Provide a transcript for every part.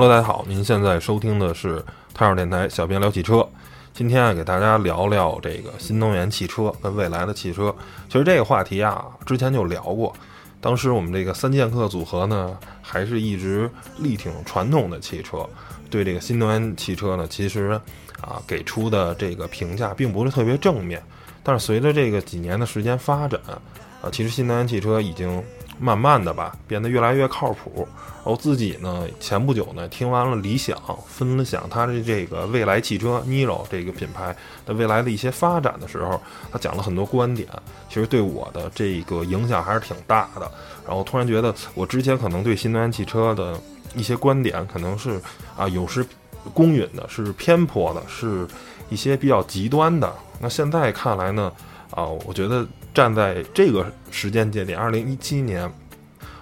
Hello，大家好，您现在收听的是太阳电台小编聊汽车。今天啊，给大家聊聊这个新能源汽车跟未来的汽车。其实这个话题啊，之前就聊过。当时我们这个三剑客组合呢，还是一直力挺传统的汽车，对这个新能源汽车呢，其实啊给出的这个评价并不是特别正面。但是随着这个几年的时间发展，啊，其实新能源汽车已经。慢慢的吧，变得越来越靠谱。我自己呢，前不久呢，听完了理想分享他的这个未来汽车 Niro 这个品牌的未来的一些发展的时候，他讲了很多观点，其实对我的这个影响还是挺大的。然后突然觉得，我之前可能对新能源汽车的一些观点，可能是啊，有时公允的，是偏颇的，是一些比较极端的。那现在看来呢？啊，我觉得站在这个时间节点，二零一七年，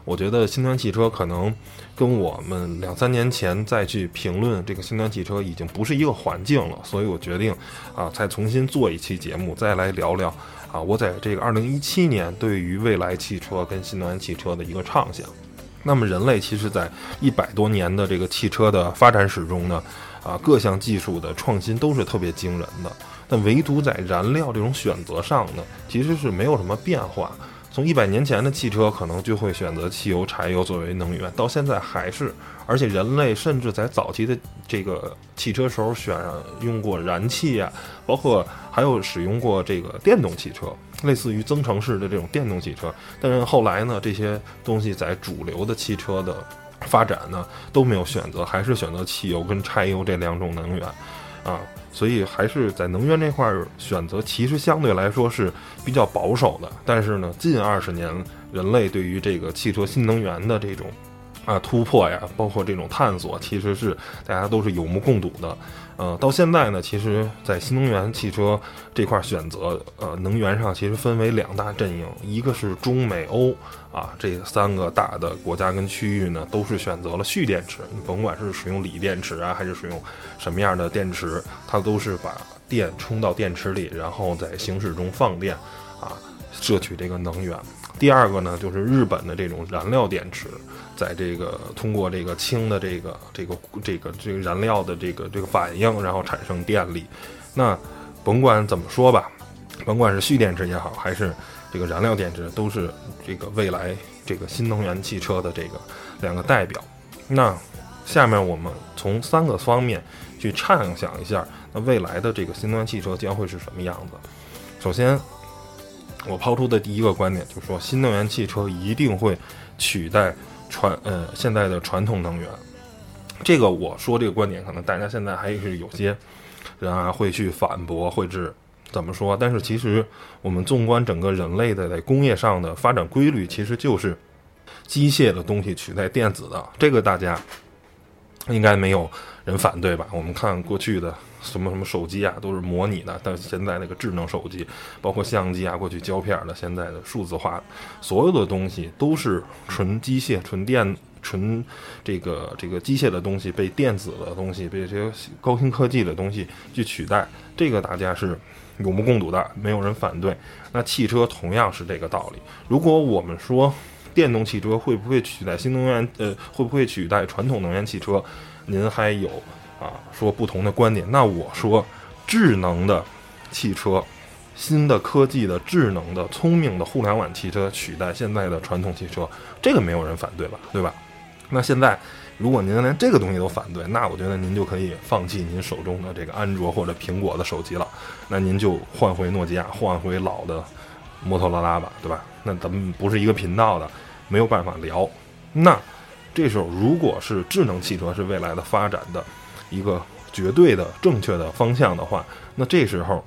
我觉得新能源汽车可能跟我们两三年前再去评论这个新能源汽车已经不是一个环境了，所以我决定啊，再重新做一期节目，再来聊聊啊，我在这个二零一七年对于未来汽车跟新能源汽车的一个畅想。那么，人类其实在一百多年的这个汽车的发展史中呢，啊，各项技术的创新都是特别惊人的。但唯独在燃料这种选择上呢，其实是没有什么变化。从一百年前的汽车可能就会选择汽油、柴油作为能源，到现在还是。而且人类甚至在早期的这个汽车时候选用过燃气啊，包括还有使用过这个电动汽车，类似于增程式的这种电动汽车。但是后来呢，这些东西在主流的汽车的发展呢都没有选择，还是选择汽油跟柴油这两种能源啊。所以还是在能源这块选择，其实相对来说是比较保守的。但是呢，近二十年人类对于这个汽车新能源的这种啊突破呀，包括这种探索，其实是大家都是有目共睹的。呃，到现在呢，其实，在新能源汽车这块选择，呃，能源上其实分为两大阵营，一个是中美欧啊，这三个大的国家跟区域呢，都是选择了蓄电池，你甭管是使用锂电池啊，还是使用什么样的电池，它都是把电充到电池里，然后在行驶中放电，啊，摄取这个能源。第二个呢，就是日本的这种燃料电池，在这个通过这个氢的这个这个这个这个燃料的这个这个反应，然后产生电力。那甭管怎么说吧，甭管是蓄电池也好，还是这个燃料电池，都是这个未来这个新能源汽车的这个两个代表。那下面我们从三个方面去畅想一下，那未来的这个新能源汽车将会是什么样子？首先。我抛出的第一个观点就是说，新能源汽车一定会取代传呃现在的传统能源。这个我说这个观点，可能大家现在还是有些人啊会去反驳，会是怎么说？但是其实我们纵观整个人类的在工业上的发展规律，其实就是机械的东西取代电子的。这个大家应该没有人反对吧？我们看过去的。什么什么手机啊，都是模拟的。但现在那个智能手机，包括相机啊，过去胶片的，现在的数字化，所有的东西都是纯机械、纯电、纯这个这个机械的东西被电子的东西、被这些高新科技的东西去取代。这个大家是有目共睹的，没有人反对。那汽车同样是这个道理。如果我们说电动汽车会不会取代新能源？呃，会不会取代传统能源汽车？您还有？啊，说不同的观点。那我说，智能的汽车，新的科技的智能的聪明的互联网汽车取代现在的传统汽车，这个没有人反对吧？对吧？那现在，如果您连这个东西都反对，那我觉得您就可以放弃您手中的这个安卓或者苹果的手机了。那您就换回诺基亚，换回老的摩托罗拉吧，对吧？那咱们不是一个频道的，没有办法聊。那 这时候，如果是智能汽车是未来的发展的。一个绝对的正确的方向的话，那这时候，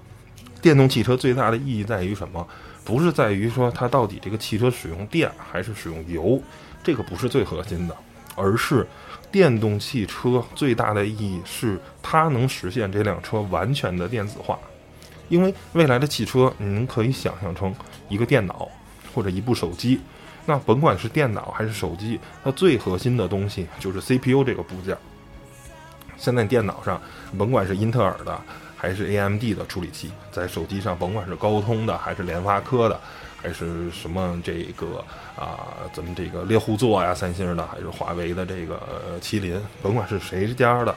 电动汽车最大的意义在于什么？不是在于说它到底这个汽车使用电还是使用油，这个不是最核心的，而是电动汽车最大的意义是它能实现这辆车完全的电子化。因为未来的汽车，您可以想象成一个电脑或者一部手机，那甭管是电脑还是手机，它最核心的东西就是 CPU 这个部件。现在电脑上，甭管是英特尔的还是 AMD 的处理器，在手机上甭管是高通的还是联发科的，还是什么这个啊，咱们这个猎户座呀，三星的，还是华为的这个麒麟，甭管是谁家的，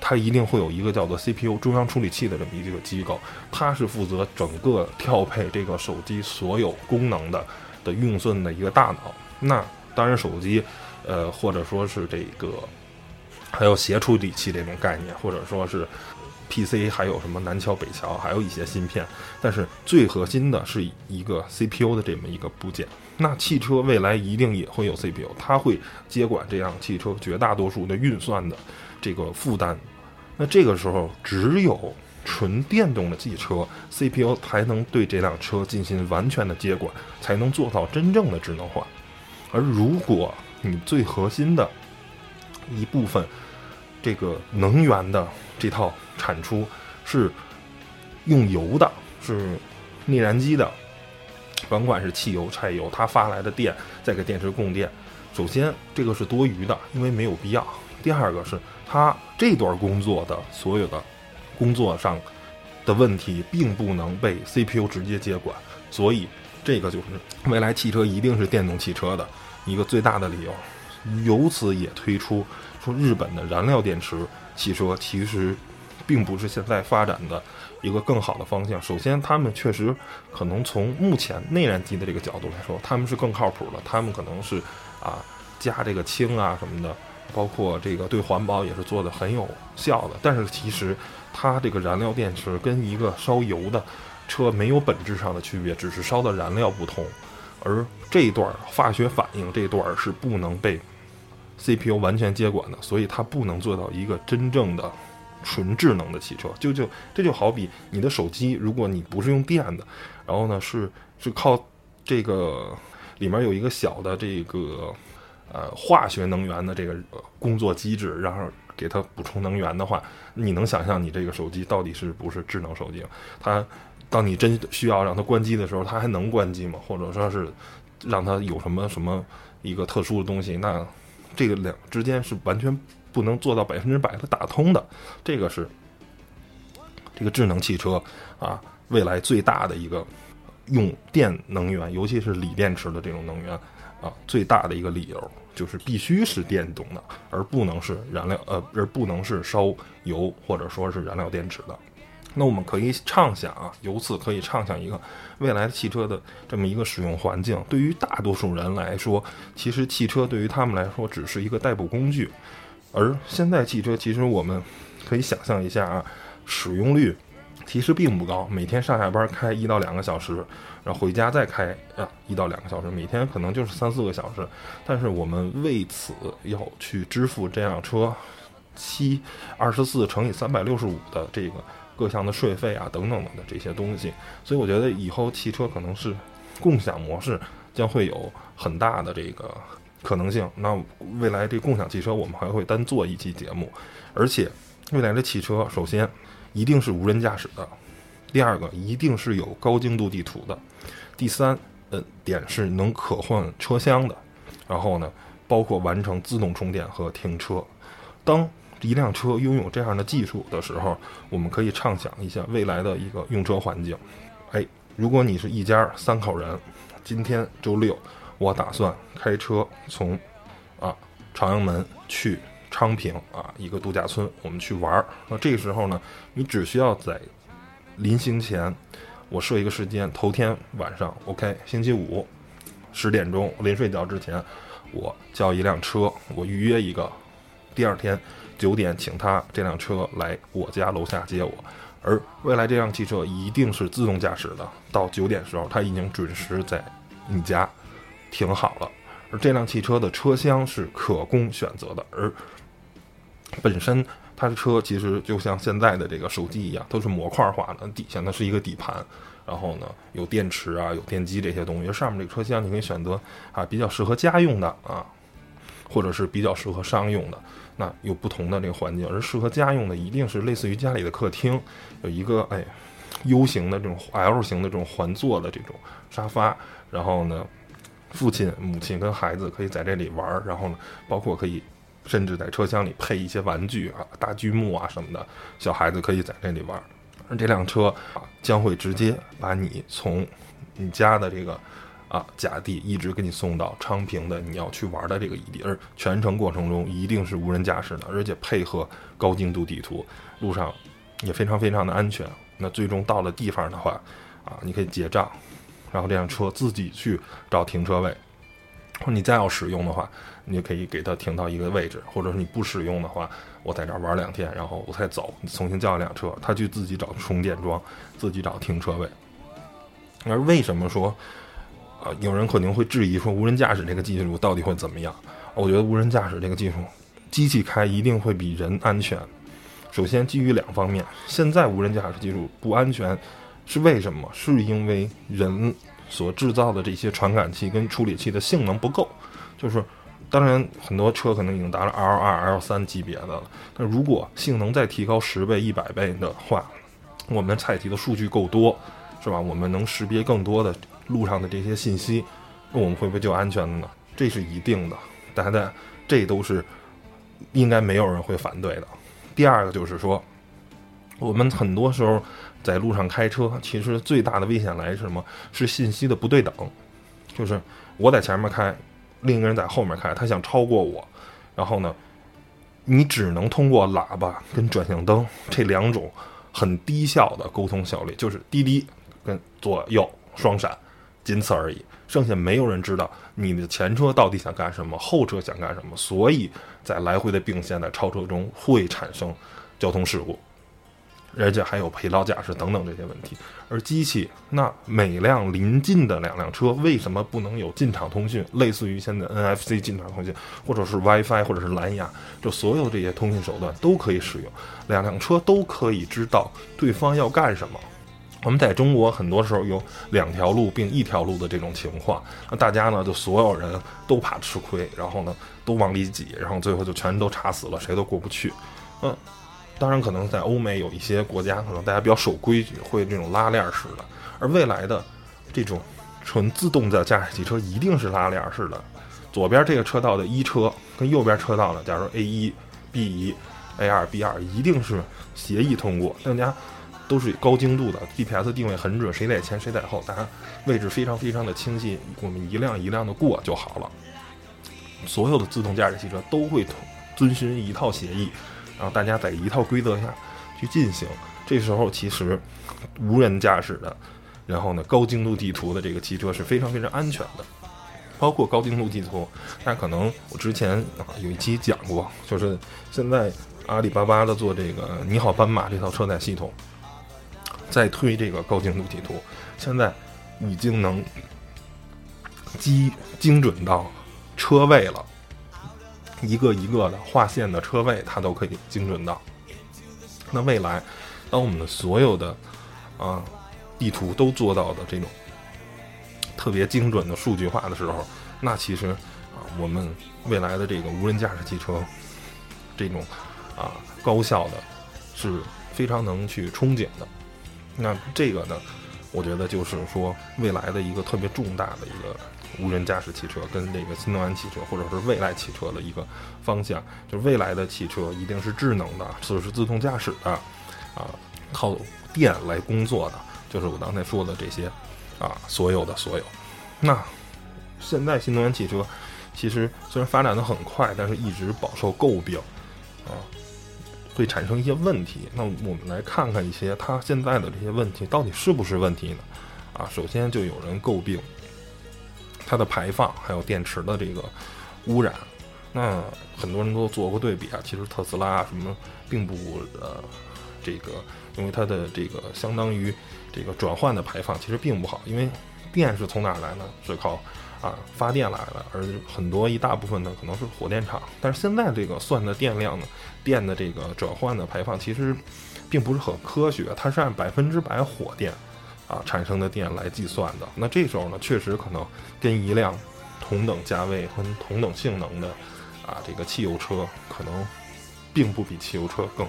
它一定会有一个叫做 CPU 中央处理器的这么一个机构，它是负责整个调配这个手机所有功能的的运算的一个大脑。那当然，手机，呃，或者说是这个还有协处理器这种概念，或者说是。PC 还有什么南桥北桥，还有一些芯片，但是最核心的是一个 CPU 的这么一个部件。那汽车未来一定也会有 CPU，它会接管这样汽车绝大多数的运算的这个负担。那这个时候，只有纯电动的汽车 CPU 才能对这辆车进行完全的接管，才能做到真正的智能化。而如果你最核心的一部分这个能源的这套，产出是用油的，是内燃机的，甭管是汽油、柴油，它发来的电再给电池供电。首先，这个是多余的，因为没有必要。第二个是它这段工作的所有的工作上的问题，并不能被 CPU 直接接管，所以这个就是未来汽车一定是电动汽车的一个最大的理由。由此也推出说，日本的燃料电池汽车其实。并不是现在发展的一个更好的方向。首先，他们确实可能从目前内燃机的这个角度来说，他们是更靠谱的。他们可能是啊加这个氢啊什么的，包括这个对环保也是做的很有效的。但是其实它这个燃料电池跟一个烧油的车没有本质上的区别，只是烧的燃料不同。而这一段化学反应这一段是不能被 CPU 完全接管的，所以它不能做到一个真正的。纯智能的汽车，就就这就好比你的手机，如果你不是用电的，然后呢是是靠这个里面有一个小的这个呃化学能源的这个工作机制，然后给它补充能源的话，你能想象你这个手机到底是不是智能手机？它当你真需要让它关机的时候，它还能关机吗？或者说是让它有什么什么一个特殊的东西？那这个两之间是完全。不能做到百分之百的打通的，这个是这个智能汽车啊，未来最大的一个用电能源，尤其是锂电池的这种能源啊，最大的一个理由就是必须是电动的，而不能是燃料呃，而不能是烧油或者说是燃料电池的。那我们可以畅想啊，由此可以畅想一个未来汽车的这么一个使用环境。对于大多数人来说，其实汽车对于他们来说只是一个代步工具。而现在汽车其实我们可以想象一下啊，使用率其实并不高，每天上下班开一到两个小时，然后回家再开啊一到两个小时，每天可能就是三四个小时。但是我们为此要去支付这辆车七二十四乘以三百六十五的这个各项的税费啊等等的这些东西，所以我觉得以后汽车可能是共享模式将会有很大的这个。可能性，那未来这共享汽车我们还会单做一期节目，而且未来的汽车首先一定是无人驾驶的，第二个一定是有高精度地图的，第三呃点是能可换车厢的，然后呢包括完成自动充电和停车。当一辆车拥有这样的技术的时候，我们可以畅想一下未来的一个用车环境。哎，如果你是一家三口人，今天周六。我打算开车从啊朝阳门去昌平啊一个度假村，我们去玩儿。那这个时候呢，你只需要在临行前，我设一个时间，头天晚上，OK，星期五十点钟临睡觉之前，我叫一辆车，我预约一个，第二天九点请他这辆车来我家楼下接我。而未来这辆汽车一定是自动驾驶的，到九点时候，它已经准时在你家。停好了，而这辆汽车的车厢是可供选择的，而本身它的车其实就像现在的这个手机一样，都是模块化的，底下呢是一个底盘，然后呢有电池啊，有电机这些东西，上面这个车厢你可以选择啊比较适合家用的啊，或者是比较适合商用的，那有不同的这个环境，而适合家用的一定是类似于家里的客厅，有一个哎 U 型的这种 L 型的这种环坐的这种沙发，然后呢。父亲、母亲跟孩子可以在这里玩儿，然后呢，包括可以甚至在车厢里配一些玩具啊、大积木啊什么的，小孩子可以在这里玩。而这辆车啊，将会直接把你从你家的这个啊甲地，一直给你送到昌平的你要去玩的这个异地，而全程过程中一定是无人驾驶的，而且配合高精度地图，路上也非常非常的安全。那最终到了地方的话，啊，你可以结账，然后这辆车自己去找停车位。你再要使用的话，你就可以给它停到一个位置，或者是你不使用的话，我在这儿玩两天，然后我再走，你重新叫一辆车，他去自己找充电桩，自己找停车位。而为什么说，啊，有人可能会质疑说无人驾驶这个技术到底会怎么样？我觉得无人驾驶这个技术，机器开一定会比人安全。首先基于两方面，现在无人驾驶技术不安全，是为什么？是因为人。所制造的这些传感器跟处理器的性能不够，就是，当然很多车可能已经达到 L 二、L 三级别的了。但如果性能再提高十倍、一百倍的话，我们采集的数据够多，是吧？我们能识别更多的路上的这些信息，那我们会不会就安全了呢？这是一定的，大家这都是应该没有人会反对的。第二个就是说，我们很多时候。在路上开车，其实最大的危险来是什么？是信息的不对等，就是我在前面开，另一个人在后面开，他想超过我，然后呢，你只能通过喇叭跟转向灯这两种很低效的沟通效率，就是滴滴跟左右双闪，仅此而已。剩下没有人知道你的前车到底想干什么，后车想干什么，所以在来回的并线的超车中会产生交通事故。而且还有疲劳驾驶等等这些问题，而机器那每辆临近的两辆车为什么不能有进场通讯？类似于现在 NFC 进场通讯，或者是 WiFi，或者是蓝牙，就所有这些通讯手段都可以使用，两辆车都可以知道对方要干什么。我们在中国很多时候有两条路并一条路的这种情况，那大家呢就所有人都怕吃亏，然后呢都往里挤，然后最后就全都查死了，谁都过不去。嗯。当然，可能在欧美有一些国家，可能大家比较守规矩，会这种拉链式的。而未来的这种纯自动的驾驶汽车一定是拉链式的。左边这个车道的一车跟右边车道的，假如 A 一、B 一、A 二、B 二，一定是协议通过，大家都是高精度的 GPS 定位很准，谁在前谁在后，大家位置非常非常的清晰，我们一辆一辆的过就好了。所有的自动驾驶汽车都会遵循一套协议。然后大家在一套规则下去进行，这时候其实无人驾驶的，然后呢高精度地图的这个汽车是非常非常安全的。包括高精度地图，大家可能我之前啊有一期讲过，就是现在阿里巴巴的做这个“你好斑马”这套车载系统，在推这个高精度地图，现在已经能精精准到车位了。一个一个的划线的车位，它都可以精准到。那未来，当我们的所有的啊地图都做到的这种特别精准的数据化的时候，那其实啊，我们未来的这个无人驾驶汽车这种啊高效的，是非常能去憧憬的。那这个呢，我觉得就是说未来的一个特别重大的一个。无人驾驶汽车跟这个新能源汽车或者是未来汽车的一个方向，就是未来的汽车一定是智能的，就是自动驾驶的，啊，靠电来工作的，就是我刚才说的这些，啊，所有的所有。那现在新能源汽车其实虽然发展的很快，但是一直饱受诟病，啊，会产生一些问题。那我们来看看一些它现在的这些问题到底是不是问题呢？啊，首先就有人诟病。它的排放还有电池的这个污染，那很多人都做过对比啊。其实特斯拉什么并不呃，这个因为它的这个相当于这个转换的排放其实并不好，因为电是从哪来呢？是靠啊发电来的，而很多一大部分呢可能是火电厂。但是现在这个算的电量呢，电的这个转换的排放其实并不是很科学，它是按百分之百火电。啊，产生的电来计算的。那这时候呢，确实可能跟一辆同等价位和同等性能的啊这个汽油车，可能并不比汽油车更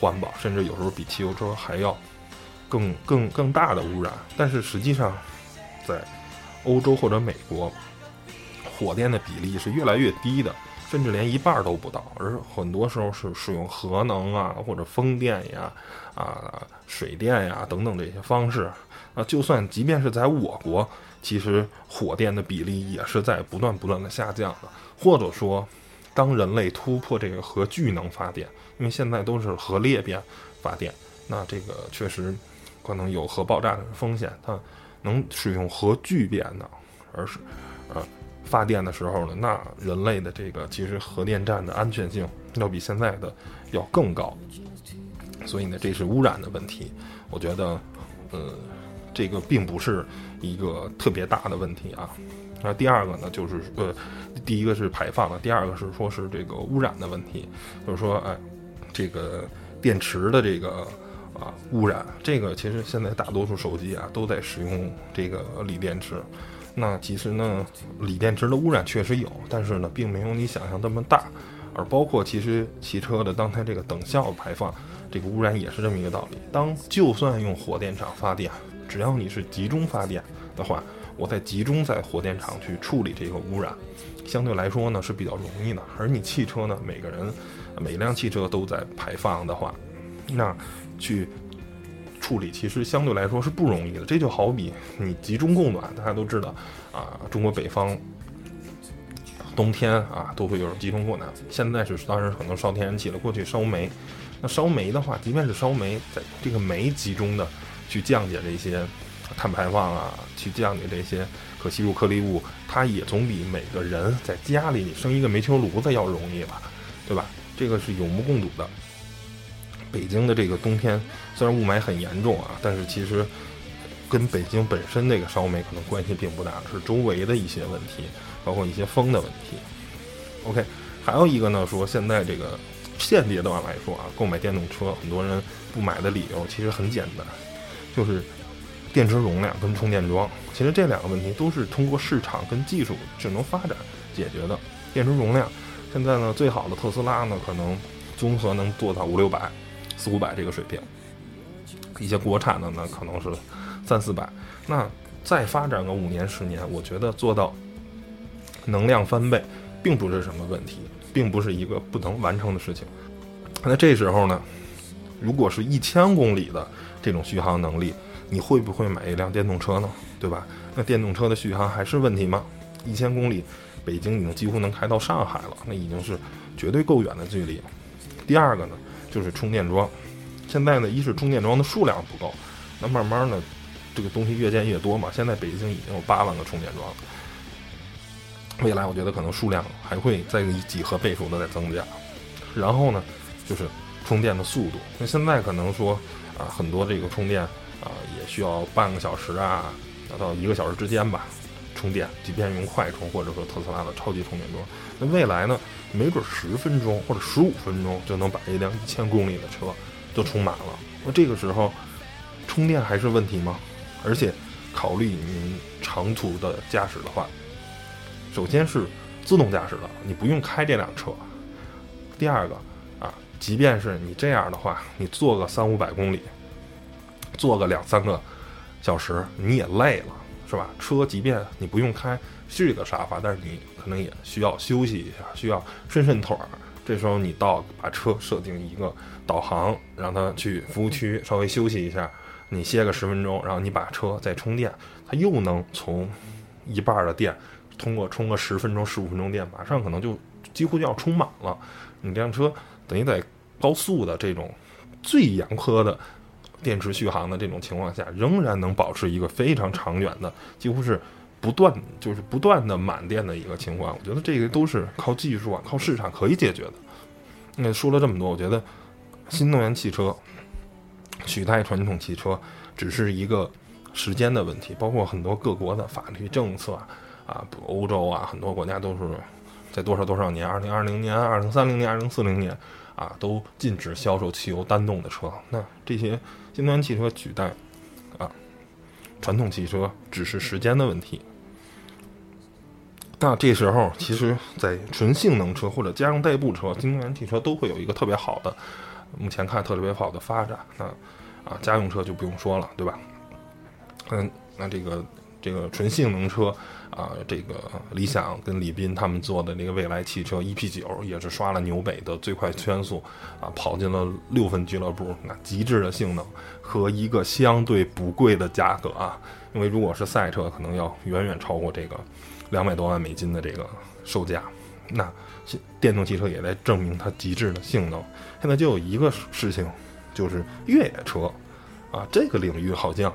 环保，甚至有时候比汽油车还要更更更大的污染。但是实际上，在欧洲或者美国，火电的比例是越来越低的。甚至连一半都不到，而很多时候是使用核能啊，或者风电呀、啊水电呀等等这些方式。啊，就算即便是在我国，其实火电的比例也是在不断不断的下降的。或者说，当人类突破这个核聚能发电，因为现在都是核裂变发电，那这个确实可能有核爆炸的风险。它能使用核聚变的，而是呃发电的时候呢，那人类的这个其实核电站的安全性要比现在的要更高。所以呢，这是污染的问题。我觉得，呃。这个并不是一个特别大的问题啊。那第二个呢，就是呃，第一个是排放的，第二个是说是这个污染的问题，就是说，哎，这个电池的这个啊污染，这个其实现在大多数手机啊都在使用这个锂电池。那其实呢，锂电池的污染确实有，但是呢，并没有你想象那么大。而包括其实汽车的当它这个等效排放，这个污染也是这么一个道理。当就算用火电厂发电。只要你是集中发电的话，我在集中在火电厂去处理这个污染，相对来说呢是比较容易的。而你汽车呢，每个人每辆汽车都在排放的话，那去处理其实相对来说是不容易的。这就好比你集中供暖，大家都知道啊，中国北方冬天啊都会有集中供暖。现在是当然可能烧天然气了，过去烧煤。那烧煤的话，即便是烧煤，在这个煤集中的。去降解这些碳排放啊，去降解这些可吸入颗粒物，它也总比每个人在家里你生一个煤球炉子要容易吧，对吧？这个是有目共睹的。北京的这个冬天虽然雾霾很严重啊，但是其实跟北京本身这个烧煤可能关系并不大，是周围的一些问题，包括一些风的问题。OK，还有一个呢，说现在这个现阶段来说啊，购买电动车，很多人不买的理由其实很简单。就是电池容量跟充电桩，其实这两个问题都是通过市场跟技术智能发展解决的。电池容量，现在呢最好的特斯拉呢可能综合能做到五六百、四五百这个水平，一些国产的呢可能是三四百。那再发展个五年十年，我觉得做到能量翻倍，并不是什么问题，并不是一个不能完成的事情。那这时候呢，如果是一千公里的。这种续航能力，你会不会买一辆电动车呢？对吧？那电动车的续航还是问题吗？一千公里，北京已经几乎能开到上海了，那已经是绝对够远的距离。第二个呢，就是充电桩。现在呢，一是充电桩的数量不够，那慢慢呢，这个东西越建越多嘛。现在北京已经有八万个充电桩了，未来我觉得可能数量还会再以几何倍数的在增加。然后呢，就是充电的速度。那现在可能说。啊，很多这个充电啊，也需要半个小时啊，到一个小时之间吧，充电。即便用快充，或者说特斯拉的超级充电桩，那未来呢，没准十分钟或者十五分钟就能把一辆一千公里的车就充满了。那这个时候，充电还是问题吗？而且，考虑您长途的驾驶的话，首先是自动驾驶的，你不用开这辆车。第二个啊。即便是你这样的话，你坐个三五百公里，坐个两三个小时，你也累了，是吧？车即便你不用开，是一个沙发，但是你可能也需要休息一下，需要伸伸腿儿。这时候你到把车设定一个导航，让它去服务区稍微休息一下，你歇个十分钟，然后你把车再充电，它又能从一半的电通过充个十分钟、十五分钟电，马上可能就几乎就要充满了。你这辆车。等于在高速的这种最严苛的电池续航的这种情况下，仍然能保持一个非常长远的，几乎是不断就是不断的满电的一个情况。我觉得这个都是靠技术啊，靠市场可以解决的。那说了这么多，我觉得新能源汽车取代传统汽车只是一个时间的问题。包括很多各国的法律政策啊，欧洲啊，很多国家都是在多少多少年，二零二零年、二零三零年、二零四零年。啊，都禁止销售汽油单动的车。那这些新能源汽车取代啊传统汽车，只是时间的问题。那这时候，其实，在纯性能车或者家用代步车，新能源汽车都会有一个特别好的，目前看特别好的发展。那啊，家用车就不用说了，对吧？嗯，那这个这个纯性能车啊，这个理想跟李斌他们做的那个蔚来汽车 EP 九也是刷了纽北的最快圈速啊，跑进了六分俱乐部，那极致的性能和一个相对不贵的价格啊，因为如果是赛车，可能要远远超过这个两百多万美金的这个售价。那电动汽车也在证明它极致的性能。现在就有一个事情，就是越野车啊，这个领域好像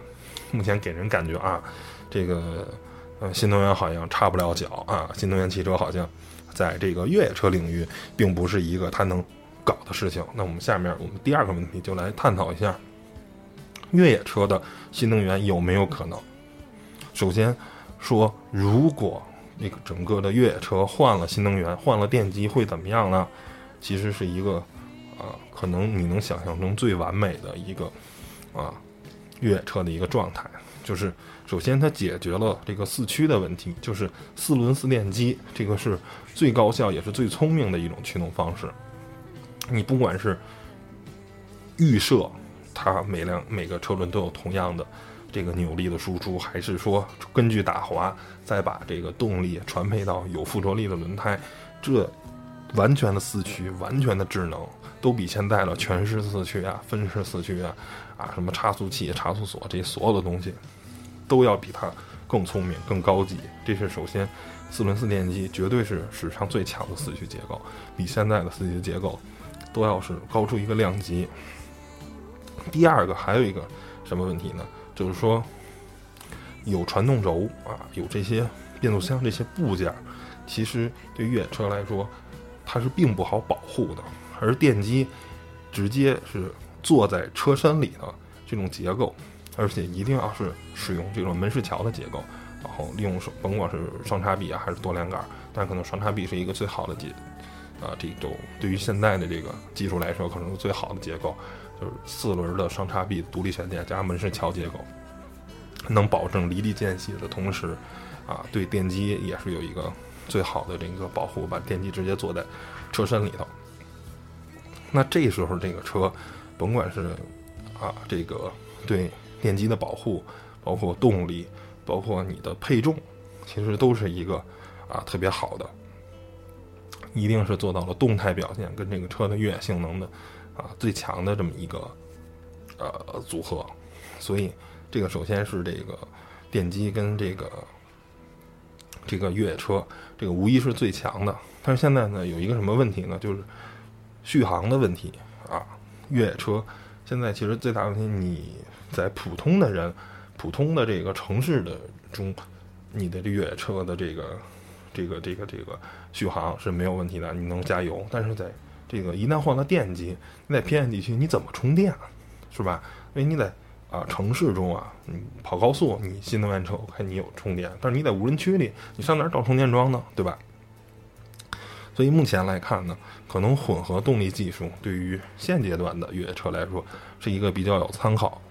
目前给人感觉啊，这个呃新能源好像插不了脚啊，新能源汽车好像在这个越野车领域并不是一个它能搞的事情。那我们下面我们第二个问题就来探讨一下越野车的新能源有没有可能。首先说，如果那个整个的越野车换了新能源，换了电机会怎么样呢？其实是一个，啊，可能你能想象中最完美的一个，啊，越野车的一个状态。就是首先它解决了这个四驱的问题，就是四轮四电机，这个是最高效也是最聪明的一种驱动方式。你不管是预设它每辆每个车轮都有同样的。这个扭力的输出，还是说根据打滑再把这个动力传配到有附着力的轮胎，这完全的四驱，完全的智能，都比现在的全时四驱啊、分时四驱啊、啊什么差速器、差速锁这些所有的东西，都要比它更聪明、更高级。这是首先，四轮四电机绝对是史上最强的四驱结构，比现在的四驱结构都要是高出一个量级。第二个还有一个什么问题呢？就是说，有传动轴啊，有这些变速箱这些部件，其实对越野车来说，它是并不好保护的。而电机直接是坐在车身里的这种结构，而且一定要是使用这种门市桥的结构，然后利用甭管是双叉臂啊还是多连杆，但可能双叉臂是一个最好的结啊，这种对于现在的这个技术来说，可能是最好的结构。就是四轮的双叉臂独立悬架加门式桥结构，能保证离地间隙的同时，啊，对电机也是有一个最好的这个保护，把电机直接坐在车身里头。那这时候这个车，甭管是啊这个对电机的保护，包括动力，包括你的配重，其实都是一个啊特别好的，一定是做到了动态表现跟这个车的越野性能的。啊，最强的这么一个呃组合，所以这个首先是这个电机跟这个这个越野车，这个无疑是最强的。但是现在呢，有一个什么问题呢？就是续航的问题啊。越野车现在其实最大问题，你在普通的人、普通的这个城市的中，你的这越野车的这个这个这个这个续航是没有问题的，你能加油。但是在这个一旦换了电机，你在偏远地区你怎么充电，是吧？因为你在啊城市中啊，你跑高速，你新能源车我看你有充电，但是你在无人区里，你上哪儿找充电桩呢？对吧？所以目前来看呢，可能混合动力技术对于现阶段的越野车来说，是一个比较有参考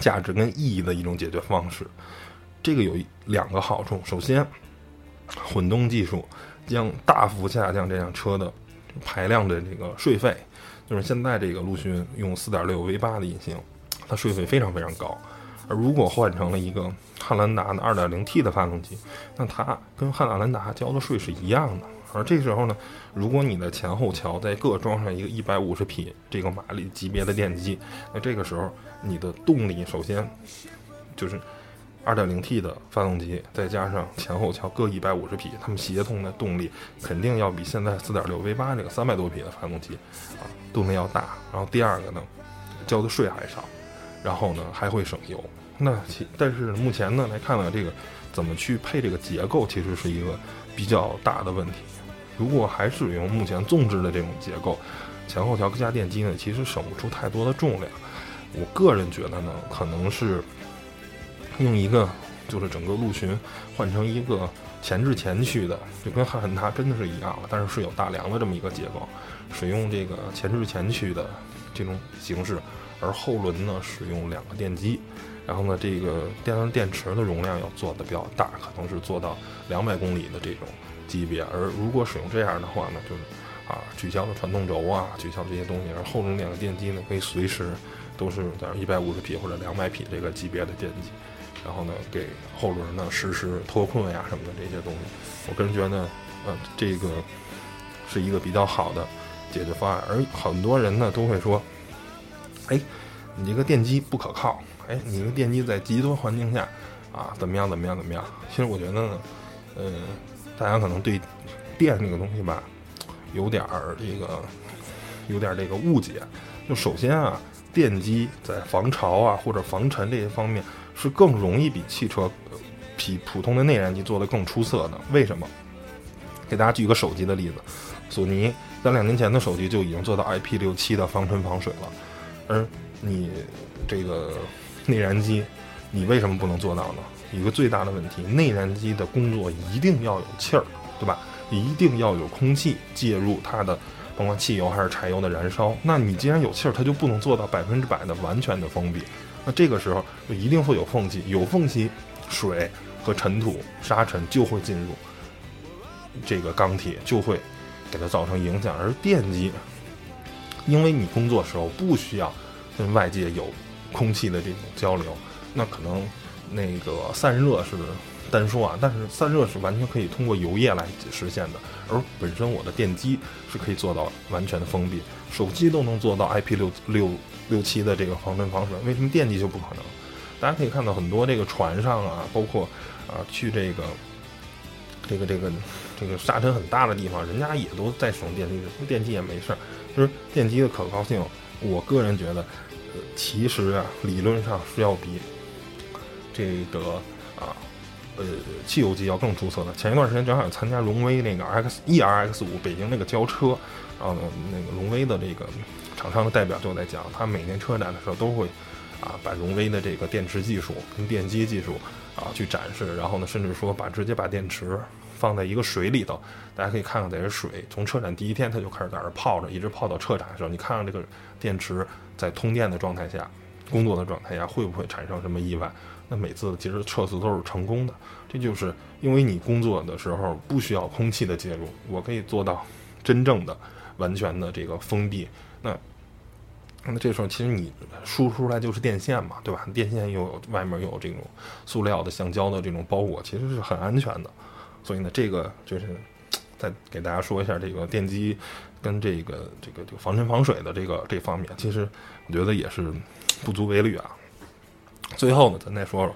价值跟意义的一种解决方式。这个有两个好处，首先，混动技术将大幅下降这辆车的。排量的这个税费，就是现在这个陆巡用4.6 V8 的引擎，它税费非常非常高。而如果换成了一个汉兰达的 2.0T 的发动机，那它跟汉兰达交的税是一样的。而这时候呢，如果你的前后桥再各装上一个150匹这个马力级别的电机，那这个时候你的动力首先就是。2.0T 的发动机再加上前后桥各150匹，它们协同的动力肯定要比现在4.6 V8 这个300多匹的发动机啊动力要大。然后第二个呢，交的税还少，然后呢还会省油。那其但是目前呢来看呢，这个怎么去配这个结构，其实是一个比较大的问题。如果还使用目前纵置的这种结构，前后桥加电机呢，其实省不出太多的重量。我个人觉得呢，可能是。用一个就是整个陆巡换成一个前置前驱的，就跟汉兰达真的是一样了，但是是有大梁的这么一个结构，使用这个前置前驱的这种形式，而后轮呢使用两个电机，然后呢这个电动电池的容量要做的比较大，可能是做到两百公里的这种级别，而如果使用这样的话呢，就是啊取消了传动轴啊，取消这些东西，而后轮两个电机呢可以随时都是在一百五十匹或者两百匹这个级别的电机。然后呢给后轮呢实施脱困呀什么的这些东西。我个人觉得呢，呃，这个是一个比较好的解决方案。而很多人呢都会说，哎，你这个电机不可靠，哎，你这个电机在极端环境下啊怎么样怎么样怎么样？其实我觉得呢，呃，大家可能对电这个东西吧。有点儿这个，有点儿这个误解。就首先啊，电机在防潮啊或者防尘这些方面是更容易比汽车比普通的内燃机做的更出色的。为什么？给大家举个手机的例子，索尼在两年前的手机就已经做到 IP 六七的防尘防水了，而你这个内燃机，你为什么不能做到呢？一个最大的问题，内燃机的工作一定要有气儿，对吧？一定要有空气介入它的，甭管汽油还是柴油的燃烧。那你既然有气儿，它就不能做到百分之百的完全的封闭。那这个时候就一定会有缝隙，有缝隙，水和尘土、沙尘就会进入这个钢体，就会给它造成影响。而电机，因为你工作时候不需要跟外界有空气的这种交流，那可能那个散热是。单说啊，但是散热是完全可以通过油液来实现的，而本身我的电机是可以做到完全的封闭，手机都能做到 IP 六六六七的这个防尘防水，为什么电机就不可能？大家可以看到很多这个船上啊，包括啊去这个这个这个这个沙尘很大的地方，人家也都在使用电机，电机也没事儿。就是电机的可靠性，我个人觉得，其实啊理论上是要比这个啊。呃，汽油机要更出色的。前一段时间正好参加荣威那个 X E R X 五北京那个交车，然后呢，那个荣威的这个厂商的代表就在讲，他每年车展的时候都会啊把荣威的这个电池技术跟电机技术啊去展示，然后呢，甚至说把直接把电池放在一个水里头，大家可以看看在这水从车展第一天它就开始在这泡着，一直泡到车展的时候，你看看这个电池在通电的状态下工作的状态下会不会产生什么意外？那每次其实测试都是成功的，这就是因为你工作的时候不需要空气的介入，我可以做到真正的、完全的这个封闭。那那这时候其实你输出来就是电线嘛，对吧？电线又有外面有这种塑料的、橡胶的这种包裹，其实是很安全的。所以呢，这个就是再给大家说一下这个电机跟这个这个这个防尘防水的这个这方面，其实我觉得也是不足为虑啊。最后呢，咱再说说，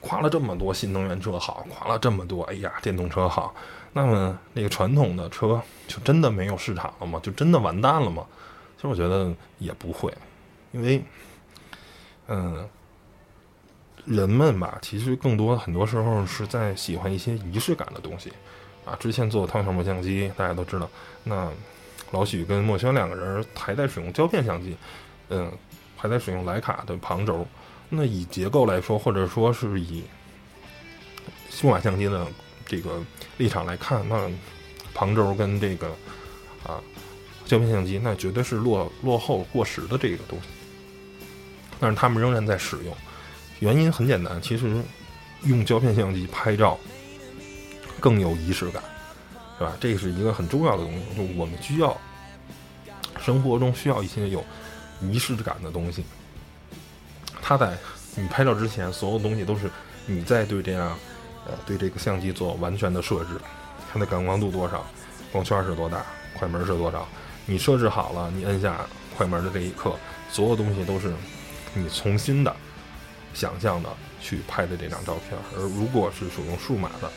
夸了这么多新能源车好，夸了这么多，哎呀，电动车好，那么那个传统的车就真的没有市场了吗？就真的完蛋了吗？其实我觉得也不会，因为，嗯，人们吧，其实更多很多时候是在喜欢一些仪式感的东西，啊，之前做汤小模相机，大家都知道，那老许跟墨轩两个人还在使用胶片相机，嗯，还在使用徕卡的旁轴。那以结构来说，或者说是以数码相机的这个立场来看，那旁轴跟这个啊胶片相机，那绝对是落落后过时的这个东西。但是他们仍然在使用，原因很简单，其实用胶片相机拍照更有仪式感，是吧？这是一个很重要的东西，就我们需要生活中需要一些有仪式感的东西。它在你拍照之前，所有东西都是你在对这样，呃，对这个相机做完全的设置，它的感光度多少，光圈是多大，快门是多少，你设置好了，你摁下快门的这一刻，所有东西都是你重新的想象的去拍的这张照片。而如果是使用数码的，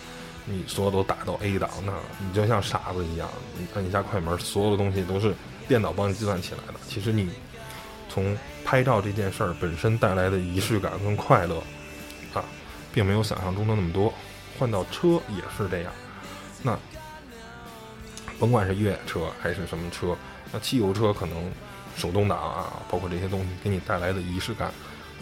你所有都打到 A 档，那你就像傻子一样，你摁一下快门，所有的东西都是电脑帮你计算起来的。其实你。从拍照这件事儿本身带来的仪式感跟快乐，啊，并没有想象中的那么多。换到车也是这样，那甭管是越野车还是什么车，那汽油车可能手动挡啊，包括这些东西给你带来的仪式感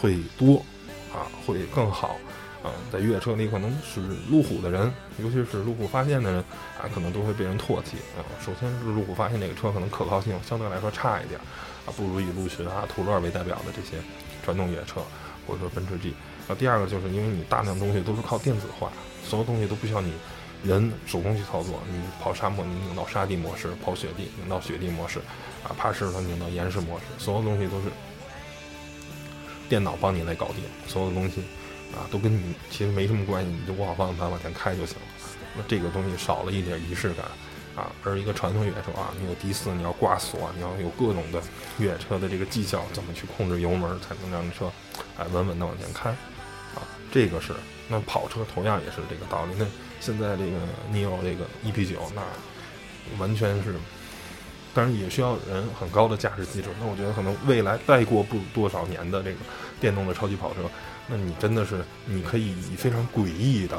会多，啊，会更好。啊，在越野车里可能是路虎的人，尤其是路虎发现的人，啊，可能都会被人唾弃。啊，首先是路虎发现这个车可能可靠性相对来说差一点。啊，不如以陆巡啊、途乐为代表的这些传统越野车，或者说奔驰 G。那第二个就是因为你大量东西都是靠电子化，所有东西都不需要你人手工去操作。你跑沙漠，你拧到沙地模式；跑雪地，拧到雪地模式；啊，爬石头，拧到岩石模式。所有东西都是电脑帮你来搞定。所有东西，啊，都跟你其实没什么关系，你就握好方向盘往前开就行了。那这个东西少了一点仪式感啊。而一个传统越野车啊，你有低四，你要挂锁，你要有各种的越野车的这个技巧，怎么去控制油门，才能让车哎稳稳的往前开啊。这个是那跑车同样也是这个道理。那现在这个 Neo 这个 EP 九，那完全是，当然也需要人很高的驾驶技术。那我觉得可能未来再过不多少年的这个电动的超级跑车。那你真的是，你可以以非常诡异的，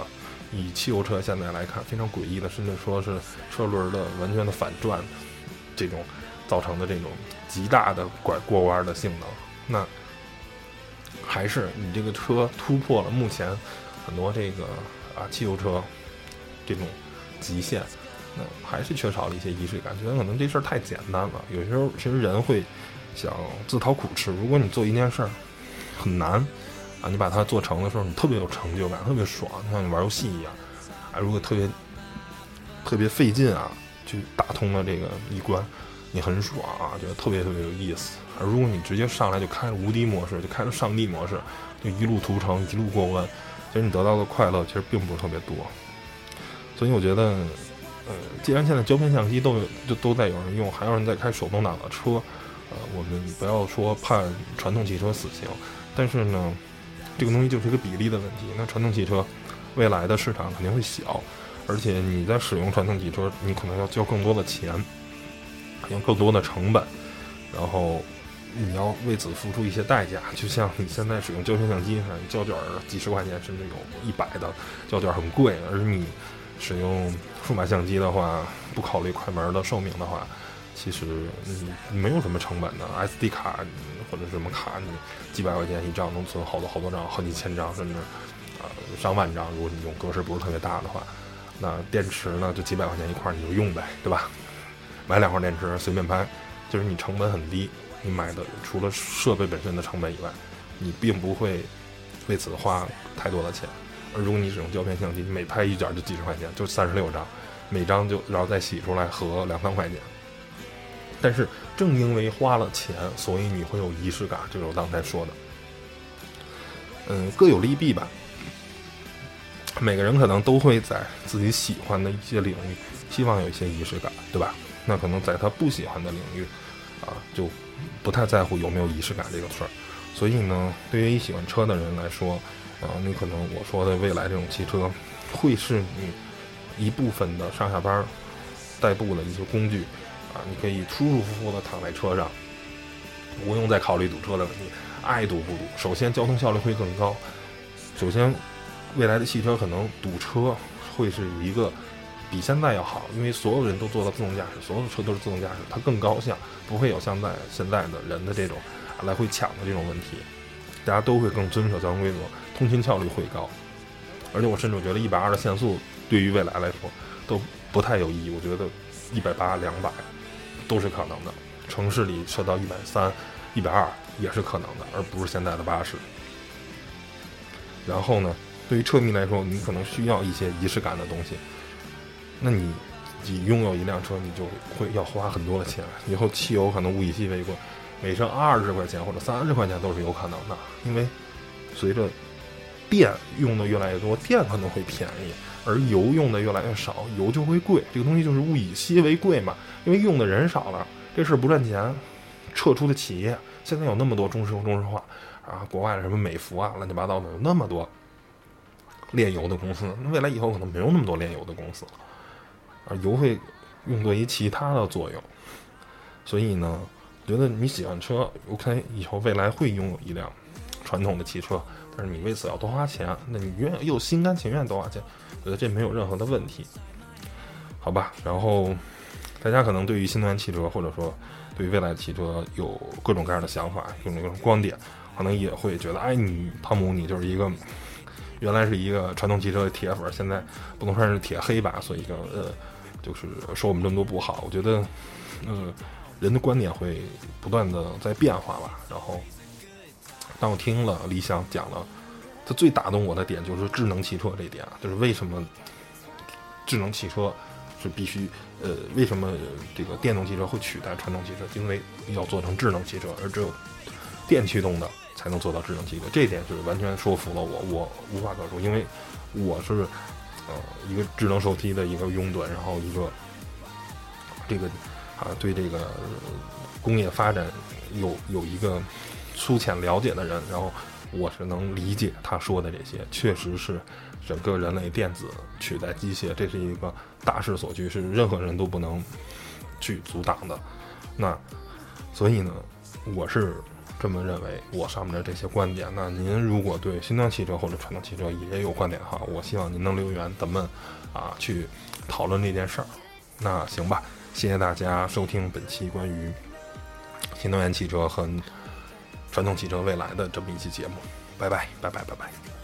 以汽油车现在来看非常诡异的，甚至说是车轮的完全的反转，这种造成的这种极大的拐过弯的性能，那还是你这个车突破了目前很多这个啊汽油车这种极限，那还是缺少了一些仪式感，觉得可能这事儿太简单了。有些时候其实人会想自讨苦吃，如果你做一件事儿很难。啊，你把它做成的时候，你特别有成就感，特别爽，像你玩游戏一样。啊，如果特别特别费劲啊，去打通了这个一关，你很爽啊，觉得特别特别有意思。而如果你直接上来就开了无敌模式，就开了上帝模式，就一路屠城，一路过关，其实你得到的快乐其实并不是特别多。所以我觉得，呃，既然现在胶片相机都有，就都在有人用，还有人在开手动挡的车，呃，我们不要说判传统汽车死刑，但是呢。这个东西就是一个比例的问题。那传统汽车未来的市场肯定会小，而且你在使用传统汽车，你可能要交更多的钱，用更多的成本，然后你要为此付出一些代价。就像你现在使用胶片相机，胶卷几十块钱，甚至有一百的胶卷很贵。而你使用数码相机的话，不考虑快门的寿命的话，其实你没有什么成本的。SD 卡。或者什么卡，你几百块钱一张能存好多好多张，好几千张，甚至啊上万张。如果你用格式不是特别大的话，那电池呢就几百块钱一块，你就用呗，对吧？买两块电池随便拍，就是你成本很低。你买的除了设备本身的成本以外，你并不会为此花太多的钱。而如果你使用胶片相机，你每拍一卷就几十块钱，就三十六张，每张就然后再洗出来合两三块钱。但是正因为花了钱，所以你会有仪式感，就是我刚才说的。嗯，各有利弊吧。每个人可能都会在自己喜欢的一些领域，希望有一些仪式感，对吧？那可能在他不喜欢的领域，啊，就不太在乎有没有仪式感这个事儿。所以呢，对于喜欢车的人来说，啊，你可能我说的未来这种汽车，会是你一部分的上下班代步的一些工具。啊，你可以舒舒服服的躺在车上，不用再考虑堵车的问题，爱堵不堵。首先，交通效率会更高。首先，未来的汽车可能堵车会是一个比现在要好，因为所有人都做到自动驾驶，所有的车都是自动驾驶，它更高效，不会有像在现在的人的这种来回抢的这种问题。大家都会更遵守交通规则，通勤效率会高。而且，我甚至觉得一百二的限速对于未来来说都不太有意义。我觉得一百八、两百。都是可能的，城市里设到一百三、一百二也是可能的，而不是现在的八十。然后呢，对于车迷来说，你可能需要一些仪式感的东西。那你你拥有一辆车，你就会要花很多的钱。以后汽油可能物以稀为贵，每升二十块钱或者三十块钱都是有可能的。因为随着电用的越来越多，电可能会便宜。而油用的越来越少，油就会贵。这个东西就是物以稀为贵嘛，因为用的人少了，这事儿不赚钱，撤出的企业现在有那么多中石油、中石化啊，国外的什么美孚啊，乱七八糟的有那么多炼油的公司，那未来以后可能没有那么多炼油的公司了，而油会用作于其他的作用。所以呢，觉得你喜欢车，OK，以后未来会拥有一辆传统的汽车，但是你为此要多花钱，那你愿又心甘情愿多花钱。我觉得这没有任何的问题，好吧？然后大家可能对于新能源汽车，或者说对于未来的汽车有各种各样的想法，各种各种观点，可能也会觉得，哎，你汤姆，你就是一个原来是一个传统汽车的铁粉，现在不能算是铁黑吧？所以就呃，就是说我们这么多不好。我觉得，呃，人的观点会不断的在变化吧。然后，当我听了李想讲了。它最打动我的点就是智能汽车这一点啊，就是为什么智能汽车是必须呃，为什么这个电动汽车会取代传统汽车？因为要做成智能汽车，而只有电驱动的才能做到智能汽车。这一点是完全说服了我，我无话可说，因为我是呃一个智能手机的一个拥趸，然后一个这个啊对这个工业发展有有一个粗浅了解的人，然后我是能理解他说的这些，确实是整个人类电子取代机械，这是一个大势所趋，是任何人都不能去阻挡的。那所以呢，我是这么认为，我上面的这些观点。那您如果对新能源汽车或者传统汽车也有观点哈，我希望您能留言，咱们啊去讨论这件事儿。那行吧，谢谢大家收听本期关于新能源汽车和传统汽车未来的这么一期节目。拜拜，拜拜，拜拜。